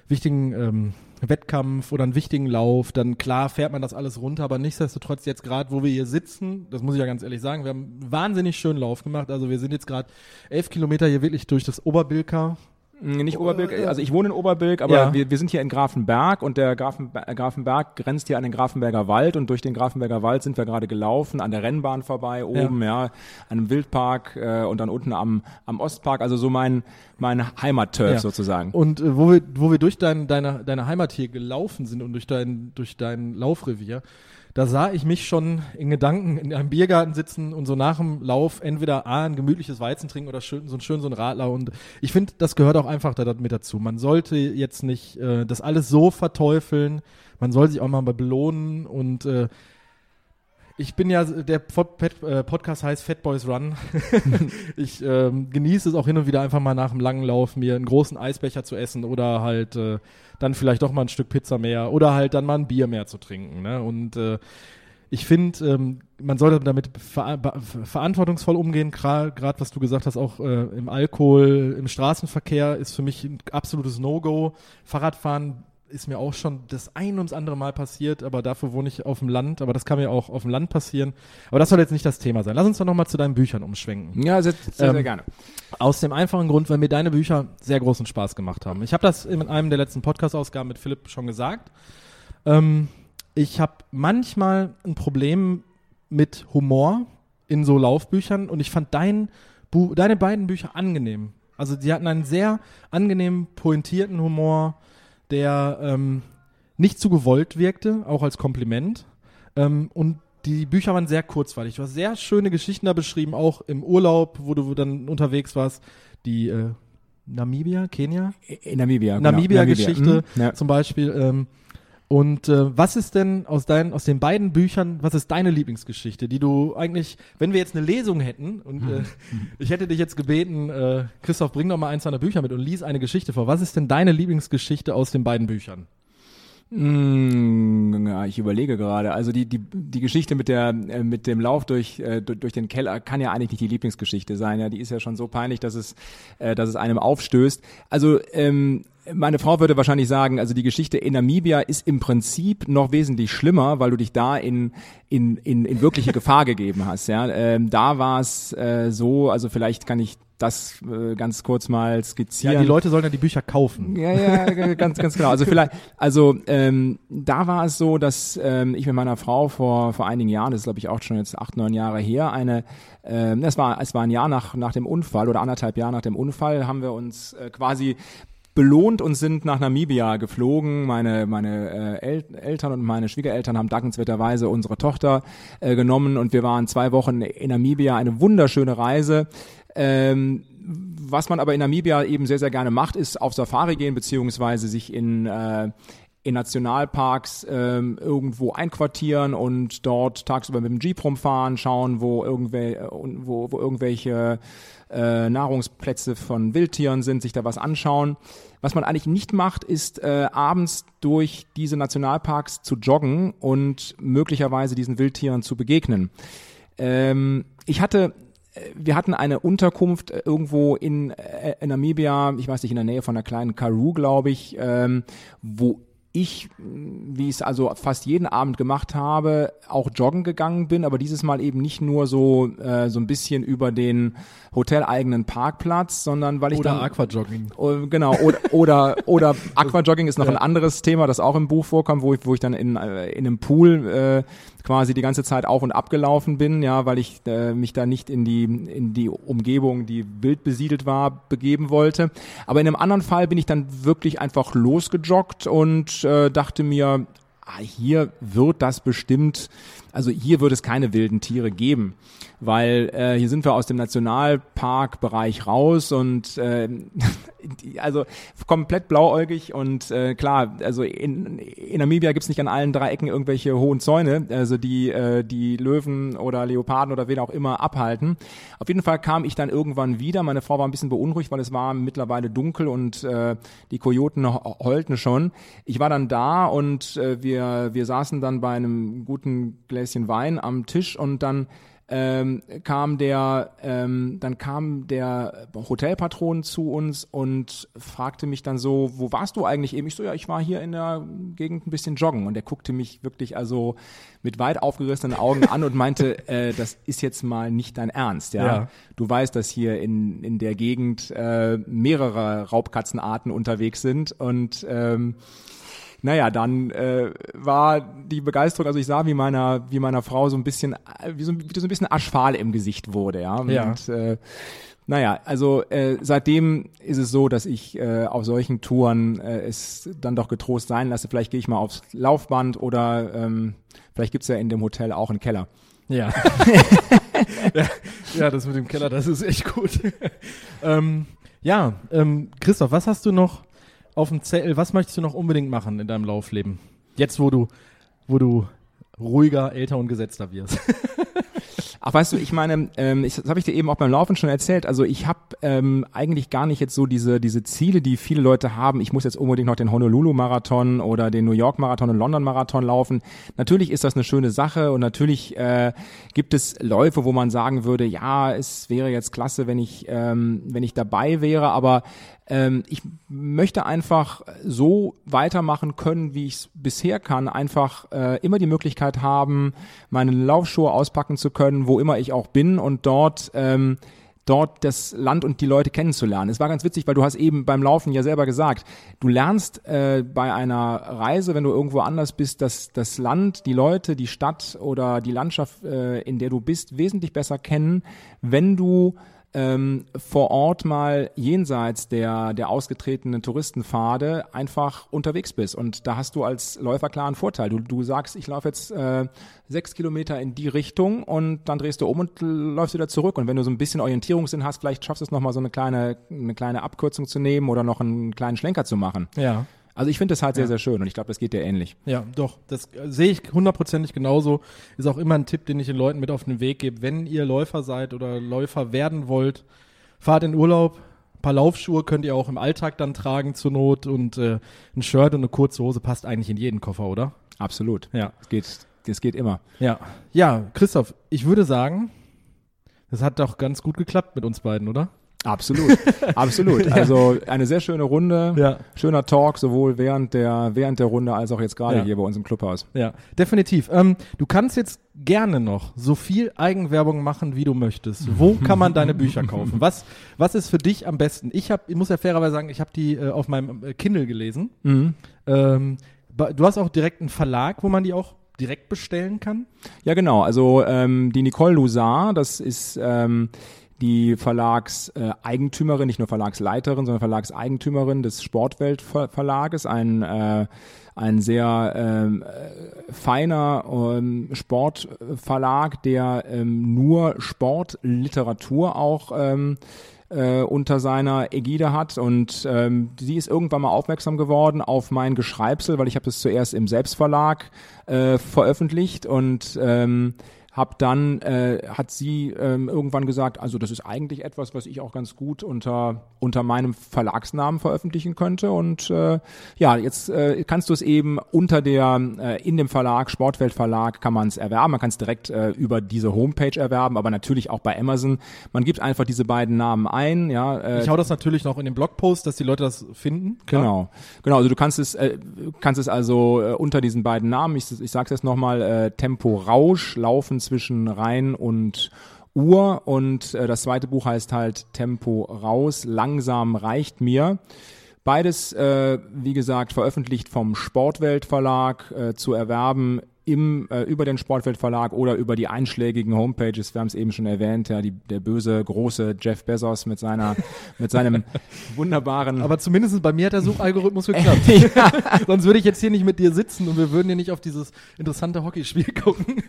wichtigen ähm, Wettkampf oder einen wichtigen Lauf, dann klar fährt man das alles runter, aber nichtsdestotrotz jetzt gerade, wo wir hier sitzen, das muss ich ja ganz ehrlich sagen, wir haben einen wahnsinnig schönen Lauf gemacht. Also wir sind jetzt gerade elf Kilometer hier wirklich durch das Oberbilker Nicht Oberbilk, also ich wohne in Oberbilk, aber Ja. wir, wir sind hier in Grafenberg und der Grafenber äh, Grafenberg grenzt hier an den Grafenberger Wald und durch den Grafenberger Wald sind wir gerade gelaufen, an der Rennbahn vorbei, oben, ja, an einem Wildpark äh, und dann unten am, am Ostpark, also so mein, mein Heimatturf Ja. sozusagen. Und äh, wo wir, wo wir durch dein, deine, deine Heimat hier gelaufen sind und durch dein, durch dein Laufrevier, da sah ich mich schon in Gedanken in einem Biergarten sitzen und so nach dem Lauf entweder A, ein gemütliches Weizen trinken oder schön, so ein schön so ein Radler. Und ich finde, das gehört auch einfach da, mit dazu. Man sollte jetzt nicht äh, das alles so verteufeln. Man soll sich auch mal belohnen und äh, ich bin ja, der äh, Podcast heißt Fat Boys Run. ich ähm, genieße es auch hin und wieder einfach mal nach einem langen Lauf mir einen großen Eisbecher zu essen oder halt äh, dann vielleicht doch mal ein Stück Pizza mehr oder halt dann mal ein Bier mehr zu trinken. Ne? Und äh, ich finde, ähm, man sollte damit ver verantwortungsvoll umgehen, gerade was du gesagt hast, auch äh, im Alkohol, im Straßenverkehr ist für mich ein absolutes No-Go. Fahrradfahren ist mir auch schon das ein und das andere Mal passiert, aber dafür wohne ich auf dem Land, aber das kann mir auch auf dem Land passieren. Aber das soll jetzt nicht das Thema sein. Lass uns doch nochmal zu deinen Büchern umschwenken. Ja, sehr, sehr, sehr Ähm, gerne. Aus dem einfachen Grund, weil mir deine Bücher sehr großen Spaß gemacht haben. Ich habe das in einem der letzten Podcast-Ausgaben mit Philipp schon gesagt. Ähm, ich habe manchmal ein Problem mit Humor in so Laufbüchern und ich fand dein Bu deine beiden Bücher angenehm. Also die hatten einen sehr angenehmen, pointierten Humor, der ähm, nicht zu gewollt wirkte, auch als Kompliment. Ähm, und die Bücher waren sehr kurzweilig. Du hast sehr schöne Geschichten da beschrieben, auch im Urlaub, wo du dann unterwegs warst. Die äh, Namibia, Kenia? In Namibia. genau. Namibia-Geschichte Mhm. Ja. zum Beispiel. Ähm, und äh, was ist denn aus deinen, aus den beiden Büchern, was ist deine Lieblingsgeschichte, die du eigentlich, wenn wir jetzt eine Lesung hätten und äh, ich hätte dich jetzt gebeten, äh, Christoph, bring doch mal eins deiner Bücher mit und lies eine Geschichte vor. Was ist denn deine Lieblingsgeschichte aus den beiden Büchern? Mm, ja, ich überlege gerade. Also die, die, die Geschichte mit der äh, mit dem Lauf durch, äh, durch den Keller kann ja eigentlich nicht die Lieblingsgeschichte sein. Ja, die ist ja schon so peinlich, dass es äh, dass es einem aufstößt. Also ähm, meine Frau würde wahrscheinlich sagen, also die Geschichte in Namibia ist im Prinzip noch wesentlich schlimmer, weil du dich da in in in, in wirkliche Gefahr gegeben hast. Ja, ähm, da war es äh, so. Also vielleicht kann ich das äh, ganz kurz mal skizzieren. Ja, die Leute sollen ja die Bücher kaufen. Ja, ja, ganz, ganz genau. Also vielleicht, also ähm, da war es so, dass ähm, ich mit meiner Frau vor vor einigen Jahren, das ist glaube ich auch schon jetzt acht, neun Jahre her, eine, ähm, das war es war ein Jahr nach nach dem Unfall oder anderthalb Jahre nach dem Unfall, haben wir uns äh, quasi belohnt und sind nach Namibia geflogen. Meine, meine äh, El Eltern und meine Schwiegereltern haben dankenswerterweise unsere Tochter äh, genommen und wir waren zwei Wochen in Namibia. Eine wunderschöne Reise. Ähm, was man aber in Namibia eben sehr, sehr gerne macht, ist auf Safari gehen, beziehungsweise sich in, äh, in Nationalparks ähm, irgendwo einquartieren und dort tagsüber mit dem Jeep rumfahren, schauen, wo, irgendwel äh, wo, wo irgendwelche äh, Nahrungsplätze von Wildtieren sind, sich da was anschauen. Was man eigentlich nicht macht, ist äh, abends durch diese Nationalparks zu joggen und möglicherweise diesen Wildtieren zu begegnen. Ähm, ich hatte wir hatten eine Unterkunft äh, irgendwo in, äh, in Namibia, ich weiß nicht, in der Nähe von einer kleinen Karoo, glaube ich, ähm, wo ich, wie ich es also fast jeden Abend gemacht habe, auch joggen gegangen bin, aber dieses Mal eben nicht nur so äh, so ein bisschen über den hoteleigenen Parkplatz, sondern weil ich oder dann Aquajogging. Oh, genau oder oder, oder Aquajogging ist noch Ja. ein anderes Thema, das auch im Buch vorkommt, wo ich wo ich dann in äh, in einem Pool äh, quasi die ganze Zeit auf und abgelaufen bin, ja, weil ich äh, mich da nicht in die in die Umgebung, die wild besiedelt war, begeben wollte. Aber in einem anderen Fall bin ich dann wirklich einfach losgejoggt und äh, dachte mir, ah, hier wird das bestimmt, also hier wird es keine wilden Tiere geben, weil äh, hier sind wir aus dem Nationalparkbereich raus und äh, also komplett blauäugig und äh, klar, also in, in Namibia gibt's nicht an allen drei Ecken irgendwelche hohen Zäune, also die äh, die Löwen oder Leoparden oder wen auch immer abhalten. Auf jeden Fall kam ich dann irgendwann wieder. Meine Frau war ein bisschen beunruhigt, weil es war mittlerweile dunkel und äh, die Kojoten heulten schon. Ich war dann da und äh, wir wir saßen dann bei einem guten Gläschen Wein am Tisch und dann ähm, kam der, ähm, dann kam der Hotelpatron zu uns und fragte mich dann so, wo warst du eigentlich eben? Ich so, ja, ich war hier in der Gegend ein bisschen joggen und er guckte mich wirklich also mit weit aufgerissenen Augen an und meinte, äh, das ist jetzt mal nicht dein Ernst, ja. Ja. Du weißt, dass hier in, in der Gegend äh, mehrere Raubkatzenarten unterwegs sind und ähm, naja, dann äh, war die Begeisterung, also ich sah, wie meiner, wie meiner Frau so ein bisschen, äh, wie so, wie so ein bisschen Aschfahl im Gesicht wurde, ja. Ja. Und, äh, naja, also äh, seitdem ist es so, dass ich äh, auf solchen Touren äh, es dann doch getrost sein lasse. Vielleicht gehe ich mal aufs Laufband oder ähm, vielleicht gibt's ja in dem Hotel auch einen Keller. Ja. ja. Ja, das mit dem Keller, das ist echt gut. ähm, ja, ähm, Christoph, was hast du noch auf dem Zettel? Was möchtest du noch unbedingt machen in deinem Laufleben? Jetzt, wo du, wo du ruhiger, älter und gesetzter wirst. Ach, weißt du, ich meine, ähm, ich, das habe ich dir eben auch beim Laufen schon erzählt. Also ich habe ähm, eigentlich gar nicht jetzt so diese diese Ziele, die viele Leute haben. Ich muss jetzt unbedingt noch den Honolulu-Marathon oder den New York-Marathon und London-Marathon laufen. Natürlich ist das eine schöne Sache und natürlich äh, gibt es Läufe, wo man sagen würde, ja, es wäre jetzt klasse, wenn ich ähm, wenn ich dabei wäre, aber ähm, ich möchte einfach so weitermachen können, wie ich es bisher kann. Einfach äh, immer die Möglichkeit haben, meine Laufschuhe auspacken zu können, wo immer ich auch bin und dort ähm, dort das Land und die Leute kennenzulernen. Es war ganz witzig, weil du hast eben beim Laufen ja selber gesagt, du lernst äh, bei einer Reise, wenn du irgendwo anders bist, dass das Land, die Leute, die Stadt oder die Landschaft, äh, in der du bist, wesentlich besser kennen, wenn du ähm, vor Ort mal jenseits der, der ausgetretenen Touristenpfade einfach unterwegs bist. Und da hast du als Läufer klar einen Vorteil. Du, du sagst, ich laufe jetzt äh, sechs Kilometer in die Richtung und dann drehst du um und läufst wieder zurück. Und wenn du so ein bisschen Orientierungssinn hast, vielleicht schaffst du es nochmal so eine kleine, eine kleine Abkürzung zu nehmen oder noch einen kleinen Schlenker zu machen. Ja. Also ich finde das halt sehr, sehr schön und ich glaube, das geht dir ähnlich. Ja, doch, das äh, sehe ich hundertprozentig genauso. Ist auch immer ein Tipp, den ich den Leuten mit auf den Weg gebe. Wenn ihr Läufer seid oder Läufer werden wollt, fahrt in Urlaub, paar Laufschuhe könnt ihr auch im Alltag dann tragen zur Not und äh, ein Shirt und eine kurze Hose passt eigentlich in jeden Koffer, oder? Absolut. Ja. Es geht, es geht immer. Ja. Ja, Christoph, ich würde sagen, das hat doch ganz gut geklappt mit uns beiden, oder? Absolut, absolut. Also eine sehr schöne Runde, Ja. schöner Talk, sowohl während der, während der Runde als auch jetzt gerade Ja. hier bei uns im Clubhaus. Ja, definitiv. Ähm, du kannst jetzt gerne noch so viel Eigenwerbung machen, wie du möchtest. Wo kann man deine Bücher kaufen? Was, was ist für dich am besten? Ich habe, ich muss ja fairerweise sagen, ich habe die äh, auf meinem äh, Kindle gelesen. Ähm, ba- du hast auch direkt einen Verlag, wo man die auch direkt bestellen kann. Ja, genau. Also ähm, die Nicole Lusar, das ist ähm, die Verlagseigentümerin, Eigentümerin, nicht nur Verlagsleiterin, sondern Verlagseigentümerin des Sportwelt Ver- Verlages, ein äh, ein sehr ähm, äh, feiner ähm, Sportverlag, der ähm, nur Sportliteratur auch ähm, äh, unter seiner Ägide hat. Und ähm, sie ist irgendwann mal aufmerksam geworden auf mein Geschreibsel, weil ich habe es zuerst im Selbstverlag äh, veröffentlicht. Und ähm, hab dann äh, hat sie ähm, irgendwann gesagt, also das ist eigentlich etwas, was ich auch ganz gut unter unter meinem Verlagsnamen veröffentlichen könnte und äh, ja, jetzt äh, kannst du es eben unter der äh, in dem Verlag Sportwelt Verlag kann man es erwerben, man kann es direkt äh, über diese Homepage erwerben, aber natürlich auch bei Amazon. Man gibt einfach diese beiden Namen ein, ja, äh, Ich hau das natürlich noch in den Blogpost, dass die Leute das finden. Genau, genau. Also du kannst es, äh, kannst es also äh, unter diesen beiden Namen, ich, ich sage es jetzt nochmal, äh, Tempo Rausch, Laufen zwischen Rhein und Uhr und äh, das zweite Buch heißt halt Tempo raus, langsam reicht mir. Beides, äh, wie gesagt, veröffentlicht vom Sportwelt Verlag äh, zu erwerben im, äh, über den Sportwelt Verlag oder über die einschlägigen Homepages. Wir haben es eben schon erwähnt, ja, die, der böse, große Jeff Bezos mit seiner, mit seinem wunderbaren Aber zumindest bei mir hat der Suchalgorithmus geklappt. Sonst würde ich jetzt hier nicht mit dir sitzen und wir würden hier nicht auf dieses interessante Hockeyspiel gucken.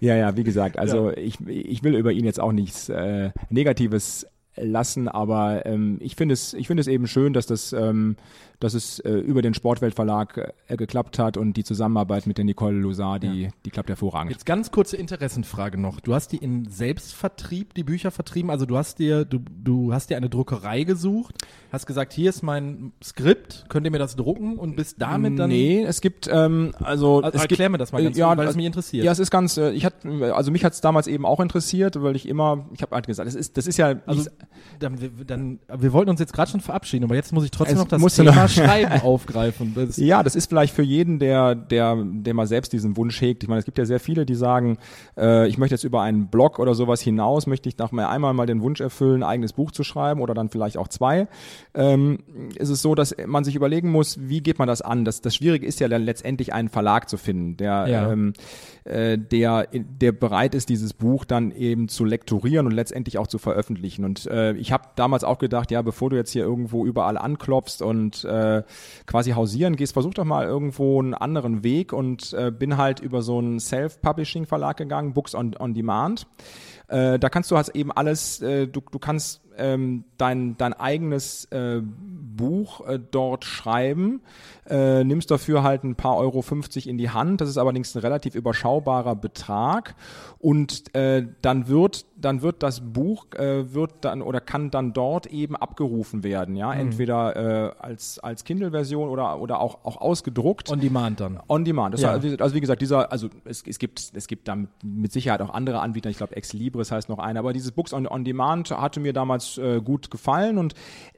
Ja, ja, wie gesagt, also ich, ich will über ihn jetzt auch nichts äh, Negatives lassen, aber ähm, ich finde es, ich finde es eben schön, dass das, ähm, dass es äh, über den Sportweltverlag äh, geklappt hat und die Zusammenarbeit mit der Nicole Lusar, die, die klappt hervorragend. Jetzt ganz kurze Interessenfrage noch. Du hast die in Selbstvertrieb, die Bücher vertrieben. Also du hast dir, du, du hast dir eine Druckerei gesucht, hast gesagt, hier ist mein Skript, könnt ihr mir das drucken und bist damit dann. nee, es gibt ähm, also, Also es erklär gibt, mir das mal ganz äh, ja, kurz, weil es also- mich interessiert. Ja, es ist ganz, äh, ich hat, also mich hat es damals eben auch interessiert, weil ich immer, ich habe halt gesagt, das ist, das ist ja, Also, dann, wir- dann, wir wollten uns jetzt gerade schon verabschieden, aber jetzt muss ich trotzdem noch das Thema Schreiben aufgreifen. Das, Ja, das ist vielleicht für jeden, der, der, der mal selbst diesen Wunsch hegt. Ich meine, es gibt ja sehr viele, die sagen, äh, ich möchte jetzt über einen Blog oder sowas hinaus, möchte ich nach mir einmal mal den Wunsch erfüllen, ein eigenes Buch zu schreiben oder dann vielleicht auch zwei. Ähm, ist es so, dass man sich überlegen muss, wie geht man das an? Das, das Schwierige ist ja dann letztendlich einen Verlag zu finden, der, Ja. ähm, äh, der, der bereit ist, dieses Buch dann eben zu lektorieren und letztendlich auch zu veröffentlichen. Und äh, ich habe damals auch gedacht, ja, bevor du jetzt hier irgendwo überall anklopfst und äh, quasi hausieren gehst, versuch doch mal irgendwo einen anderen Weg und äh, bin halt über so einen Self-Publishing-Verlag gegangen, Books on, on Demand. Äh, da kannst du halt eben alles, äh, du, du kannst ähm, dein, dein eigenes äh, Buch äh, dort schreiben, äh, nimmst dafür halt ein paar Euro 50 in die Hand. Das ist allerdings ein relativ überschaubarer Betrag und äh, dann wird dann wird das Buch äh, wird dann oder kann dann dort eben abgerufen werden, ja, entweder äh, als als Kindle-Version oder oder auch auch ausgedruckt. on demand dann. On Demand. Ja. war, also wie gesagt, dieser, also es, es gibt, es gibt da mit, Sicherheit auch andere Anbieter. Ich glaube, Ex Libris heißt noch einer. Aber dieses Books on, on Demand hatte mir damals äh, gut gefallen und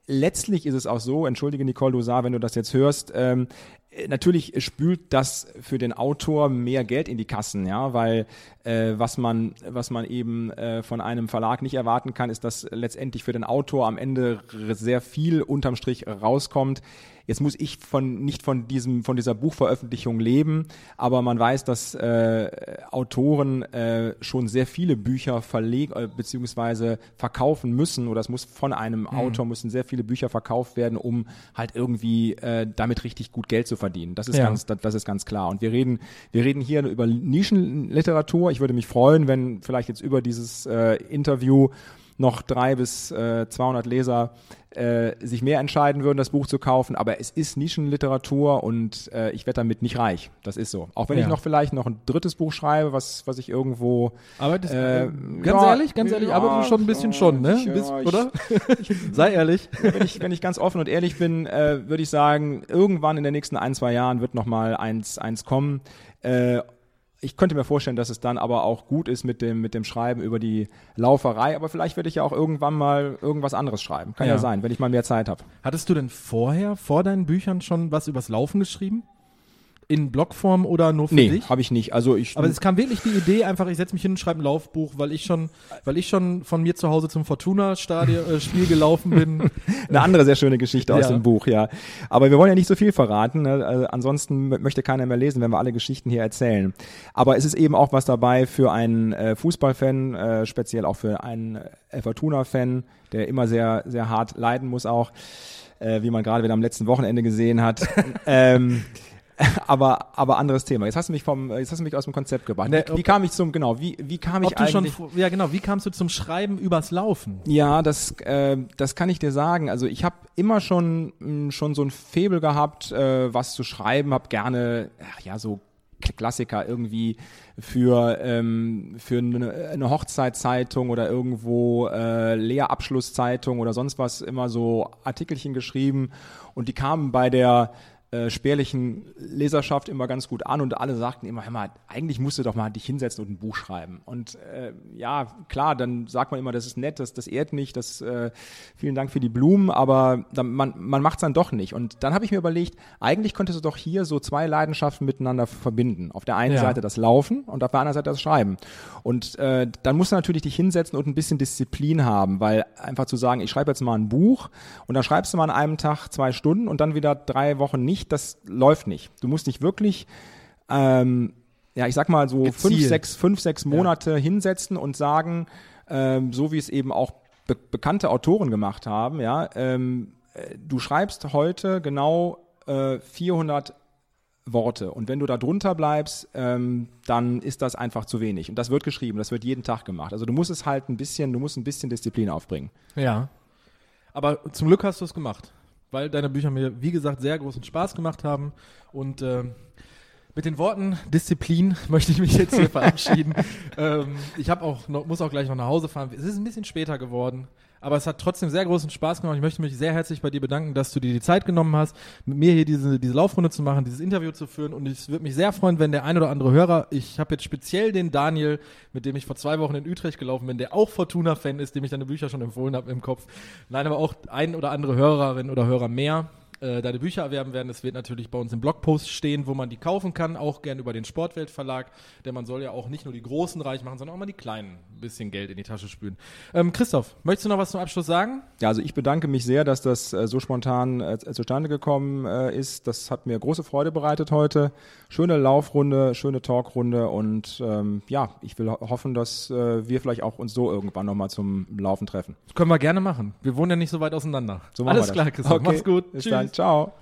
letztlich ist es auch so. Entschuldige Nicole Dosar, wenn du das jetzt hörst. Ähm, äh, Natürlich spült das für den Autor mehr Geld in die Kassen, ja, weil äh, was man was man eben äh, von einem Verlag nicht erwarten kann, ist, dass letztendlich für den Autor am Ende sehr viel unterm Strich rauskommt. Jetzt muss ich von nicht von diesem von dieser Buchveröffentlichung leben, aber man weiß, dass äh, Autoren äh, schon sehr viele Bücher verlegen äh, beziehungsweise verkaufen müssen oder es muss von einem Autor müssen sehr viele Bücher verkauft werden, um halt irgendwie äh, damit richtig gut Geld zu verdienen. Das ist Ja. ganz das, das ist ganz klar. Und wir reden wir reden hier über Nischenliteratur. Ich würde mich freuen, wenn vielleicht jetzt über dieses äh, Interview noch drei bis äh, 200 Leser äh, sich mehr entscheiden würden, das Buch zu kaufen. Aber es ist Nischenliteratur und äh, ich werde damit nicht reich. Das ist so. Auch wenn Ja. ich noch vielleicht noch ein drittes Buch schreibe, was, was ich irgendwo Arbeitest, Äh, äh, ganz ja, ehrlich, ganz ehrlich, ja, aber schon ein bisschen schon, ne? ja, Bist, ich- oder? Sei ehrlich. wenn ich, wenn ich ganz offen und ehrlich bin, äh, würde ich sagen, irgendwann in den nächsten ein, zwei Jahren wird noch mal eins, eins kommen. Äh, ich könnte mir vorstellen, dass es dann aber auch gut ist mit dem, mit dem Schreiben über die Lauferei. Aber vielleicht werde ich ja auch irgendwann mal irgendwas anderes schreiben. Kann ja, Ja. sein, wenn ich mal mehr Zeit habe. Hattest du denn vorher, vor deinen Büchern schon was übers Laufen geschrieben? In Blogform oder nur für Nee, dich? habe ich nicht. Also ich. Aber es kam wirklich die Idee, einfach, ich setze mich hin und schreibe ein Laufbuch, weil ich schon, weil ich schon von mir zu Hause zum Fortuna-Spiel gelaufen bin. Eine andere sehr schöne Geschichte aus Ja. dem Buch, ja. Aber wir wollen ja nicht so viel verraten. Ne? Also ansonsten möchte keiner mehr lesen, wenn wir alle Geschichten hier erzählen. Aber es ist eben auch was dabei für einen äh, Fußballfan, äh, speziell auch für einen äh, Fortuna-Fan, der immer sehr, sehr hart leiden muss auch, äh, wie man gerade wieder am letzten Wochenende gesehen hat. ähm, aber, aber anderes Thema. Jetzt hast du mich vom, jetzt hast du mich aus dem Konzept gebracht. Ne, wie, wie kam ich zum, genau, wie, wie kam ich schon, eigentlich? fr- ja genau, wie kamst du zum Schreiben übers Laufen? Ja, das, äh, das kann ich dir sagen. Also ich habe immer schon, mh, schon so ein Faible gehabt, äh, was zu schreiben, habe gerne, ach ja, so Klassiker irgendwie für, ähm, für eine, eine Hochzeitzeitung oder irgendwo äh, Lehrabschlusszeitung oder sonst was immer so Artikelchen geschrieben und die kamen bei der äh, spärlichen Leserschaft immer ganz gut an und alle sagten immer, mal, eigentlich musst du doch mal dich hinsetzen und ein Buch schreiben. Und äh, ja, klar, dann sagt man immer, das ist nett, das, das ehrt mich, das äh, vielen Dank für die Blumen, aber dann, man, man macht es dann doch nicht. Und dann habe ich mir überlegt, eigentlich könntest du doch hier so zwei Leidenschaften miteinander verbinden. Auf der einen Ja. Seite das Laufen und auf der anderen Seite das Schreiben. Und äh, dann musst du natürlich dich hinsetzen und ein bisschen Disziplin haben, weil einfach zu sagen, ich schreibe jetzt mal ein Buch und dann schreibst du mal an einem Tag zwei Stunden und dann wieder drei Wochen nicht, das läuft nicht. Du musst dich wirklich ähm, ja, ich sag mal so fünf, sechs, fünf, sechs Monate hinsetzen und sagen, ähm, so wie es eben auch be bekannte Autoren gemacht haben, ja, ähm, äh, du schreibst heute genau äh, 400 Worte und wenn du da drunter bleibst, ähm, dann ist das einfach zu wenig und das wird geschrieben, das wird jeden Tag gemacht. Also du musst es halt ein bisschen, du musst ein bisschen Disziplin aufbringen. Ja. Aber zum Glück hast du es gemacht, weil deine Bücher mir, wie gesagt, sehr großen Spaß gemacht haben. Und ähm, mit den Worten Disziplin möchte ich mich jetzt hier verabschieden. ähm, ich habe auch noch, muss auch gleich noch nach Hause fahren. Es ist ein bisschen später geworden. Aber es hat trotzdem sehr großen Spaß gemacht. Ich möchte mich sehr herzlich bei dir bedanken, dass du dir die Zeit genommen hast, mit mir hier diese, diese Laufrunde zu machen, dieses Interview zu führen. Und es würde mich sehr freuen, wenn der ein oder andere Hörer, ich habe jetzt speziell den Daniel, mit dem ich vor zwei Wochen in Utrecht gelaufen bin, der auch Fortuna-Fan ist, dem ich deine Bücher schon empfohlen habe im Kopf. Nein, aber auch ein oder andere Hörerin oder Hörer mehr äh, deine Bücher erwerben werden. Es wird natürlich bei uns im Blogpost stehen, wo man die kaufen kann, auch gern über den Sportweltverlag, denn man soll ja auch nicht nur die Großen reich machen, sondern auch mal die Kleinen ein bisschen Geld in die Tasche spülen. Ähm, Christoph, möchtest du noch was zum Abschluss sagen? Ja, also ich bedanke mich sehr, dass das äh, so spontan äh, zustande gekommen äh, ist. Das hat mir große Freude bereitet heute. Schöne Laufrunde, schöne Talkrunde und ähm, ja, ich will ho hoffen, dass äh, wir vielleicht auch uns so irgendwann nochmal zum Laufen treffen. Das können wir gerne machen. Wir wohnen ja nicht so weit auseinander. So Alles klar, das. Christoph. Okay, Mach's gut. Bis Tschüss. dann. Ciao.